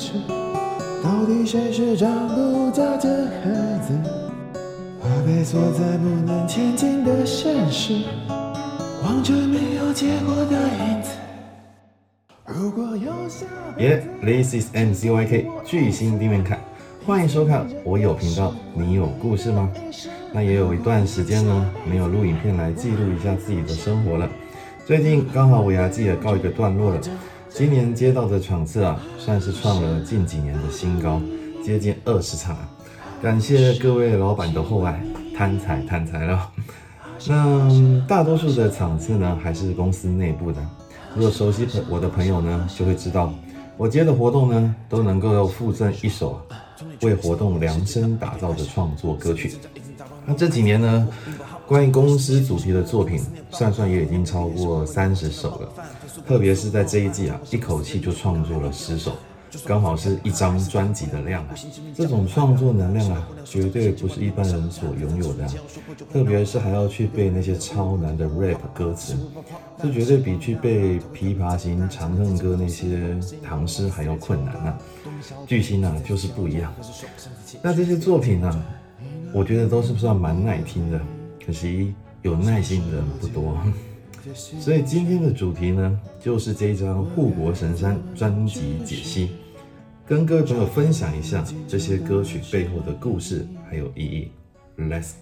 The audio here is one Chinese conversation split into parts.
扯，到底谁是长不大的孩子？我被锁在不能前进的现实，望着没有结果的影子。如果有下耶、t h i s is MCYK 巨星地面看，欢迎收看我有频道，你有故事吗？那也有一段时间呢，没有录影片来记录一下自己的生活了。最近刚好尾牙季也告一个段落了，今年接到的场次啊，算是创了近几年的新高，接近二十场啊。感谢各位老板的厚爱，贪财贪财了。那大多数的场次呢，还是公司内部的。如果熟悉我的朋友呢，就会知道，我接的活动呢，都能够附赠一首为活动量身打造的创作歌曲。那这几年呢，关于公司主题的作品，算算也已经超过三十首了。特别是在这一季啊，一口气就创作了十首，刚好是一张专辑的量啊。这种创作能量啊，绝对不是一般人所拥有的。特别是还要去背那些超难的 rap 歌词，这绝对比去背《琵琶行》《长恨歌》那些唐诗还要困难啊。巨星啊，就是不一样。那这些作品呢，我觉得都是算蛮耐听的，可惜有耐心的人不多。所以今天的主题呢，就是这一张《护国神山》专辑解析，跟各位朋友分享一下这些歌曲背后的故事还有意义。Let's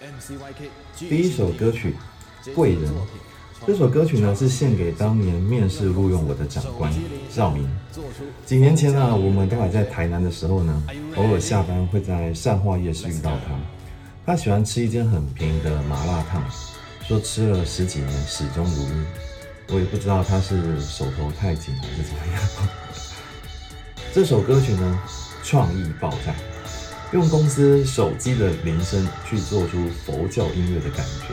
MCYK。第一首歌曲《贵人》，这首歌曲呢是献给当年面试录用我的长官赵明。几年前呢，我们都还在台南的时候呢，偶尔下班会在善化夜市遇到他。他喜欢吃一间很便宜的麻辣烫，说吃了十几年始终如一。我也不知道他是手头太紧还是怎么样。这首歌曲呢，创意爆炸，用公司手机的铃声去做出佛教音乐的感觉。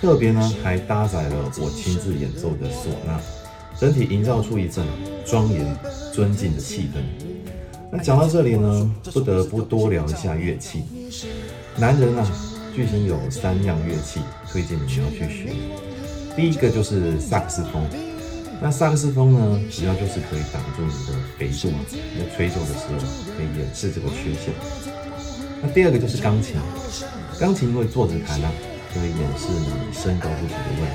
特别呢，还搭载了我亲自演奏的唢呐，整体营造出一阵庄严尊敬的气氛。那讲到这里呢，不得不多聊一下乐器。男人啊，巨星有三样乐器推荐你们要去学。第一个就是萨克斯风。那萨克斯风呢，主要就是可以挡住你的肥度，你在吹奏的时候可以掩饰这个缺陷。那第二个就是钢琴，钢琴因为坐着弹啊，可以掩饰你身高不足的问题。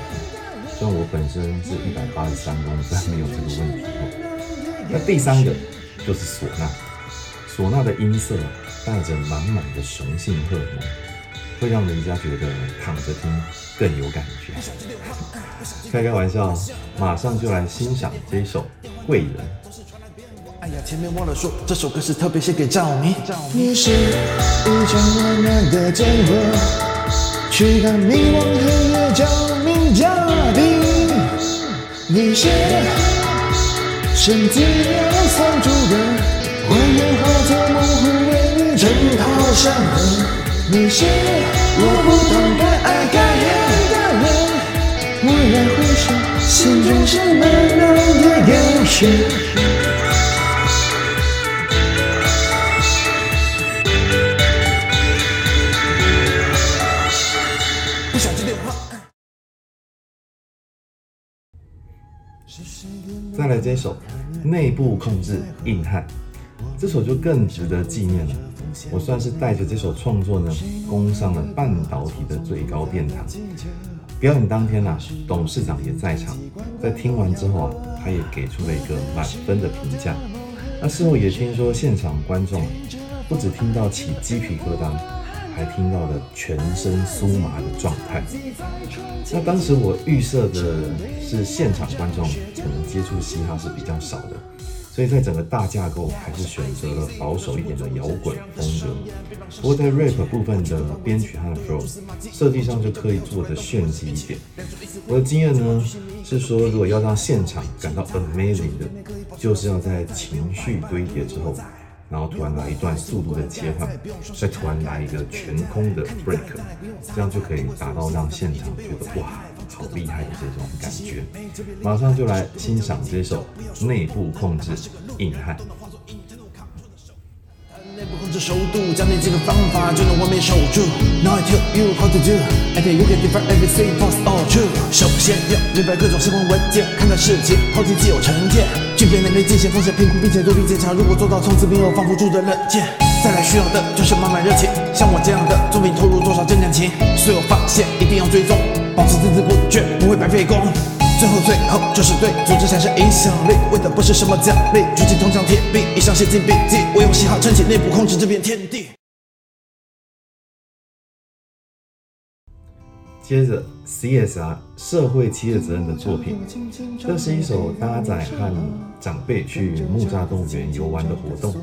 虽然我本身是一百八十三公分，没有这个问题哦。那第三个就是唢呐，唢呐的音色带着满满的雄性荷尔蒙，会让人家觉得躺着听更有感觉。开开玩笑，马上就来欣赏这一首《贵人》。哎呀，前面忘了说，这首歌是特别写给赵明。你是一张温暖的灯火，驱赶迷惘黑夜，照明家庭。你是神子要放逐的火焰，化作模糊，征讨伤痕。你是我不懂该爱该恨的。心中是满满的忧伤。不想接电话。再来这首《内部控制硬汉》，这首就更值得纪念了。我算是带着这首创作呢，攻上了半导体的最高殿堂。表演当天啊，董事长也在场，在听完之后啊，他也给出了一个满分的评价。那事后也听说现场观众不只听到起鸡皮疙瘩，还听到了全身酥麻的状态。那当时我预设的是现场观众可能接触嘻哈是比较少的，所以在整个大架构还是选择了保守一点的摇滚风格。不过在 rap 部分的编曲和 flow 设计上就刻意做的炫技一点。我的经验呢是说，如果要让现场感到 amazing 的，就是要在情绪堆叠之后，然后突然来一段速度的切换，再突然来一个全空的 break，这样就可以达到让现场觉得哇，好厉害的这种感觉。马上就来欣赏这首《内部控制硬汉》。内部控控制熟度，教你几个方法就能完美守住。Now I tell you how to do, I tell you can differ everything false or true。首先要明白各种相关文件，看待事情抛弃既有成见，具备能力界限风险评估，并且独立坚强。如果做到从此没有防不住的冷箭，再来需要的就是满满热情。像我这样的作品投入多少真感情，所有发现一定要追踪，保持孜孜不倦，不会白费功。最后，最后就是对组织产生影响力，为的不是什么奖励，举起铜墙铁壁，以上写进笔记，我用嘻哈撑起内部，控制这片天地。接着，CSR 社会企业责任的作品，这是一首搭载和长辈去木栅动物园游玩的活动。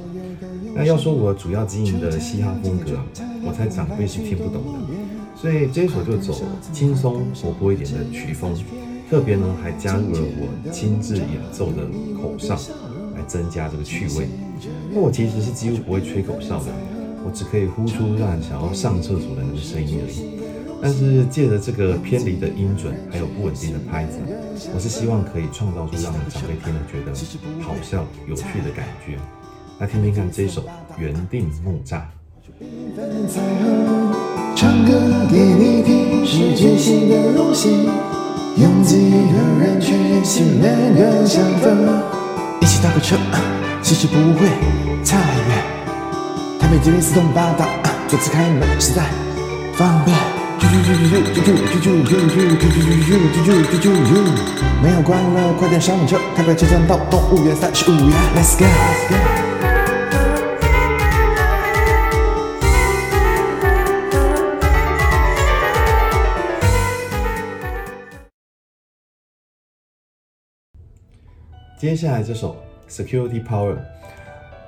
那要说我主要经营的嘻哈风格，我猜长辈是听不懂的，所以这一首就走轻松活泼一点的曲风。特别呢，还加入了我亲自演奏的口哨，来增加这个趣味。那我其实是几乎不会吹口哨的，我只可以呼出让人想要上厕所的那个声音而已。但是借着这个偏离的音准，还有不稳定的拍子，我是希望可以创造出让长辈听了觉得好笑、有趣的感觉。来听听看这首《原定木栅》。唱歌给你听，是巨星的荣幸。拥挤的人群，心连个相逢。一起搭个车，其实不会太远。台北捷运四通八达，左次开门实在方便。没有关了，快点上车。台北车站到动物园三十五元，Let's go。接下来这首《Security Power》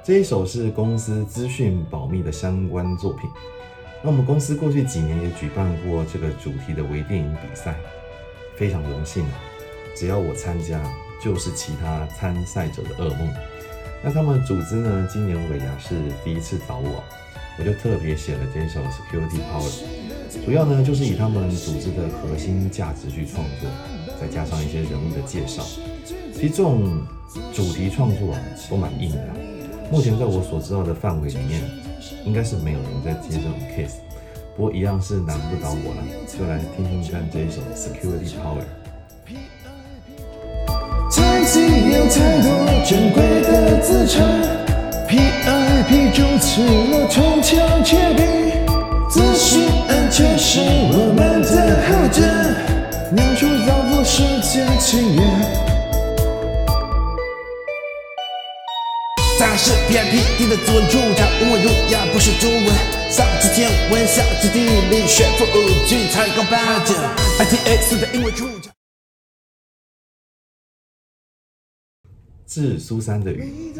这一首是公司资讯保密的相关作品。那我们公司过去几年也举办过这个主题的微电影比赛，非常荣幸啊！只要我参加，就是其他参赛者的噩梦。那他们组织呢，今年尾牙是第一次找我，我就特别写了这一首《Security Power》，主要呢就是以他们组织的核心价值去创作，再加上一些人物的介绍。其实这种主题创作啊，都蛮硬的。目前在我所知道的范围里面，应该是没有人在接这种 case。不过一样是难不倒我了，就来听听看这一首 Security Power。太近有太多珍贵的资产，PIP 主持 VIP 低的自问主张，温文儒雅不是中文。上知天文，下知地理，学富五句才高八九。ITX 的英文主角。致苏珊的雨，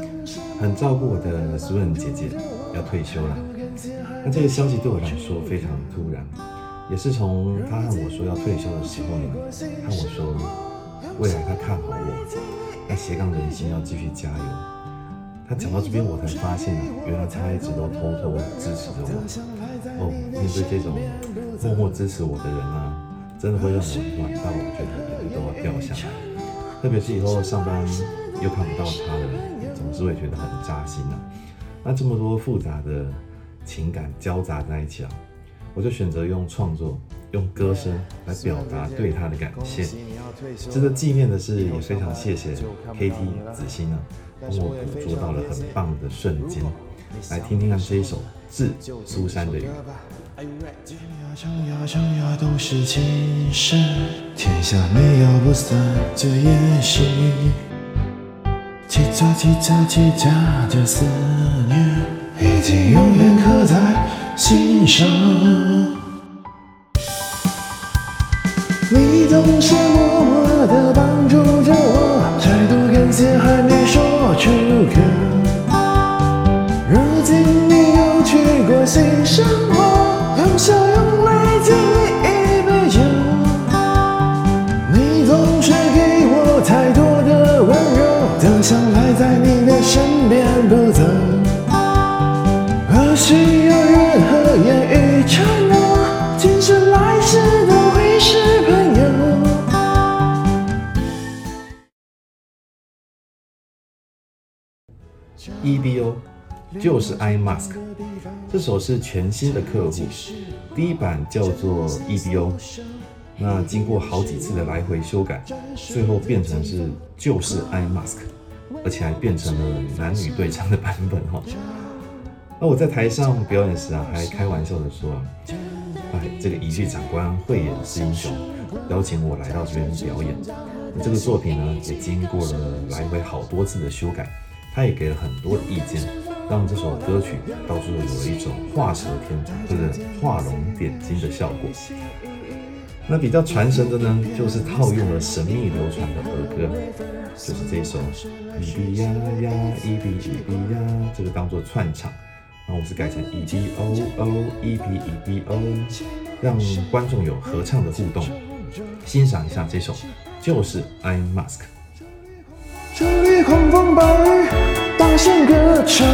很照顾我的苏恩姐姐要退休了。那这个消息对我来说非常突然，也是从她和我说要退休的时候呢，和我说未来她看好我，那斜杠人心要继续加油。他讲到这边，我才发现啊，原来他一直都偷偷支持着我。哦，面对这种默默支持我的人啊，真的会让我暖到，我觉得眼泪都要掉下来。特别是以后上班又看不到他了，总是会觉得很扎心啊。那这么多复杂的情感交杂在一起啊，我就选择用创作、用歌声来表达对他的感谢。值得纪念的是，也非常谢谢 KT 子欣啊。帮我捕捉到了很棒的瞬间，来听听看这一首《致苏珊的雨》。都是天下没有不散的宴席。叽喳叽喳叽喳的思念，已经永远刻在心上。你总是默默的 EBO 就是 I Mask，这首是全新的客户，第一版叫做 EBO，那经过好几次的来回修改，最后变成是就是 I Mask，而且还变成了男女对唱的版本哈。那我在台上表演时啊，还开玩笑的说，哎，这个一句长官慧眼识英雄，邀请我来到这边表演。这个作品呢，也经过了来回好多次的修改，他也给了很多意见，让这首歌曲到最后有了一种画蛇添足或者画龙点睛的效果。那比较传神的呢，就是套用了神秘流传的儿歌，就是这首一比呀呀，一比一比呀，这个当做串场。那我是改成 E B O O E B E B O，让观众有合唱的互动，欣赏一下这首就是 I Mask。这里狂风暴雨，大声歌唱，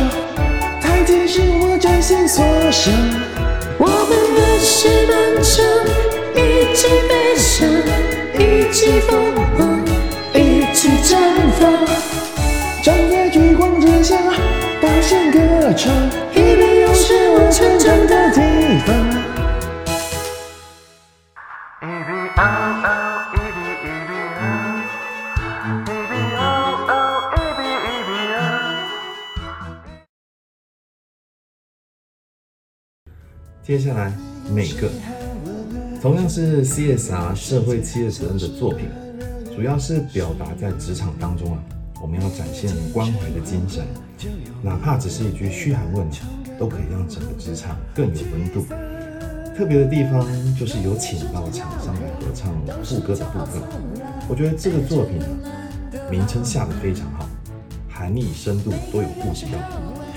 台阶是我真心所想。我们的是奔腾，一起飞翔，一起疯狂，一起绽放。站在聚光之下，大声歌唱。接下来，每个同样是 CSR 社会企业责任的作品，主要是表达在职场当中啊，我们要展现关怀的精神，哪怕只是一句嘘寒问暖，都可以让整个职场更有温度。特别的地方就是有请到厂商来合唱副歌的部分，我觉得这个作品啊，名称下的非常好，含义深度都有顾及到，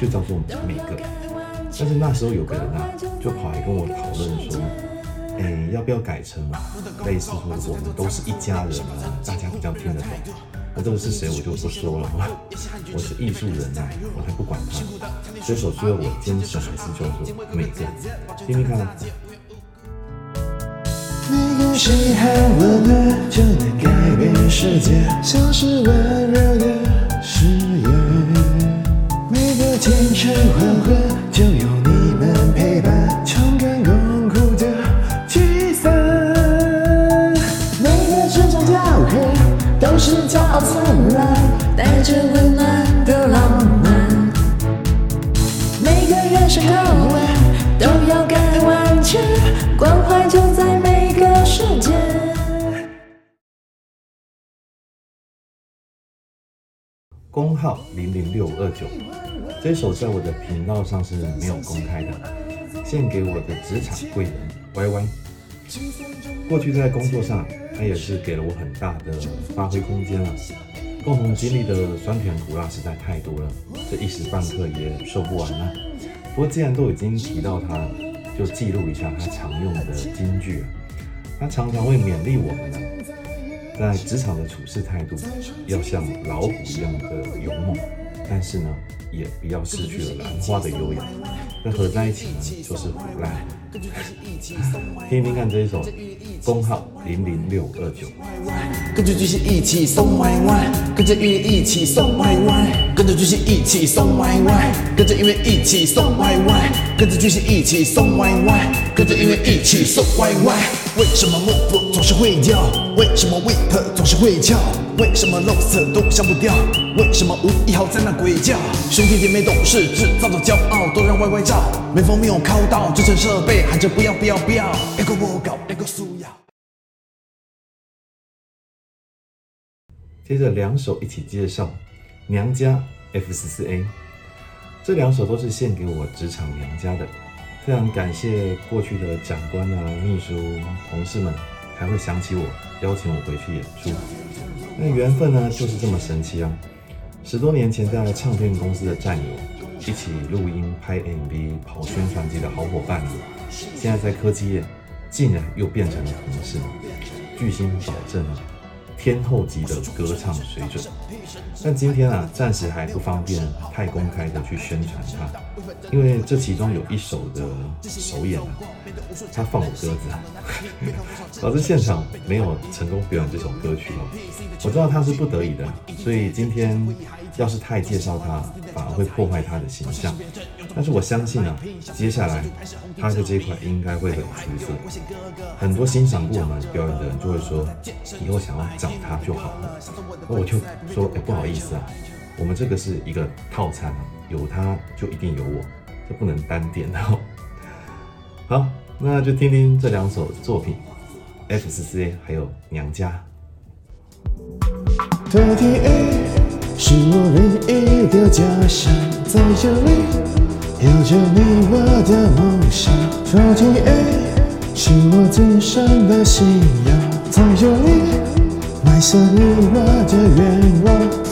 就叫做每个。但是那时候有个人啊，就跑来跟我讨论说，哎，要不要改成类似说我们都是一家人啊，大家比较听得懂。那这个是谁我就不说了，我是艺术人啊，我才不管他。这首歌我坚持还是叫做每个，听听看啊。每个嘘寒问暖就能改变世界，像是温热的誓言。每个清晨黄昏就有号零零六二九，这首在我的频道上是没有公开的，献给我的职场贵人 Y Y。过去在工作上，他也是给了我很大的发挥空间了。共同经历的酸甜苦辣实在太多了，这一时半刻也说不完了。不过既然都已经提到他，就记录一下他常用的金句啊。他常常会勉励我们呢，在职场的处事态度要像老虎一样的勇猛，但是呢，也不要失去了兰花的优雅。那合在一起呢，就是虎烂。听听看这一首，工号零零六二九。跟着巨星一起送 Y Y，跟着音乐一起送 Y Y，跟着巨星一起送 Y Y，跟着音乐一起送 Y Y，跟着巨星一起送 Y Y，跟着音乐一起送 Y Y。为什么幕布总是会掉？为什么 w 特总是会翘？为什么 Lost 都香不掉？为什么吴一豪在那鬼叫？兄弟姐妹懂事，制造的骄傲都让 Y Y 照。没风没有靠到，制成设备喊着不要不要不要，一个我搞一个输要。接着两首一起介绍，《娘家》F 十四 A，这两首都是献给我职场娘家的，非常感谢过去的长官啊、秘书、同事们，还会想起我，邀请我回去演出。那缘分呢，就是这么神奇啊！十多年前在唱片公司的战友，一起录音、拍 MV、跑宣传机的好伙伴们，现在在科技业，竟然又变成了同事，巨星保证了！天后级的歌唱水准，但今天啊，暂时还不方便太公开的去宣传它，因为这其中有一首的首演啊，他放我鸽子，导致现场没有成功表演这首歌曲哦。我知道他是不得已的，所以今天要是太介绍他，反而会破坏他的形象。但是我相信啊，接下来他的这一块应该会很出色。很多欣赏过我们表演的人就会说，以后想要找他就好了。那我就说，哎，不好意思啊，我们这个是一个套餐，有他就一定有我，这不能单点的。好，那就听听这两首作品，F 四 C A 还有娘家。特地 A 是我唯一的家乡，在这里有着你我的梦想。特地 A 是我今生的信仰，在这里埋下你我的愿望。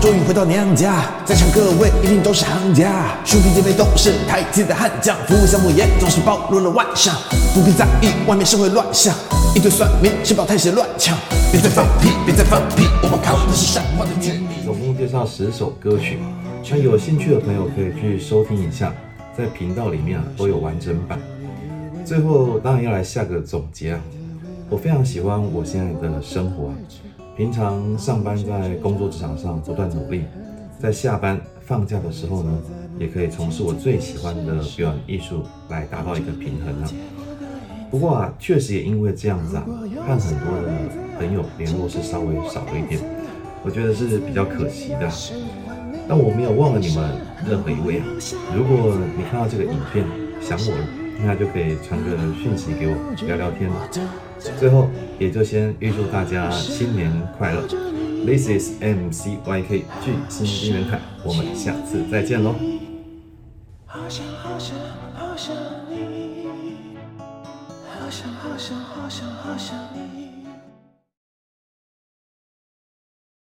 终于回到娘家。在场各位一定都是行家，兄弟姐妹都是台铁的悍将。服务项目也总是包罗了万象，不必在意外面社会乱象。一堆算命先保太谁乱抢，别再放屁，别再放屁，我们靠的是闪光的天地。总共介绍十首歌曲，那有兴趣的朋友可以去收听一下，在频道里面啊都有完整版。最后当然要来下个总结啊，我非常喜欢我现在的生活，平常上班在工作职场上不断努力，在下班放假的时候呢，也可以从事我最喜欢的表演艺术来达到一个平衡啊。不过啊，确实也因为这样子啊，和很多的朋友联络是稍微少了一点，我觉得是比较可惜的。但我没有忘了你们任何一位啊。如果你看到这个影片想我了，那就可以传个讯息给我聊聊天了。最后也就先预祝大家新年快乐。This is MCYK 巨星金元凯，我们下次再见喽。好想好想好想你，好想好想好想好想你。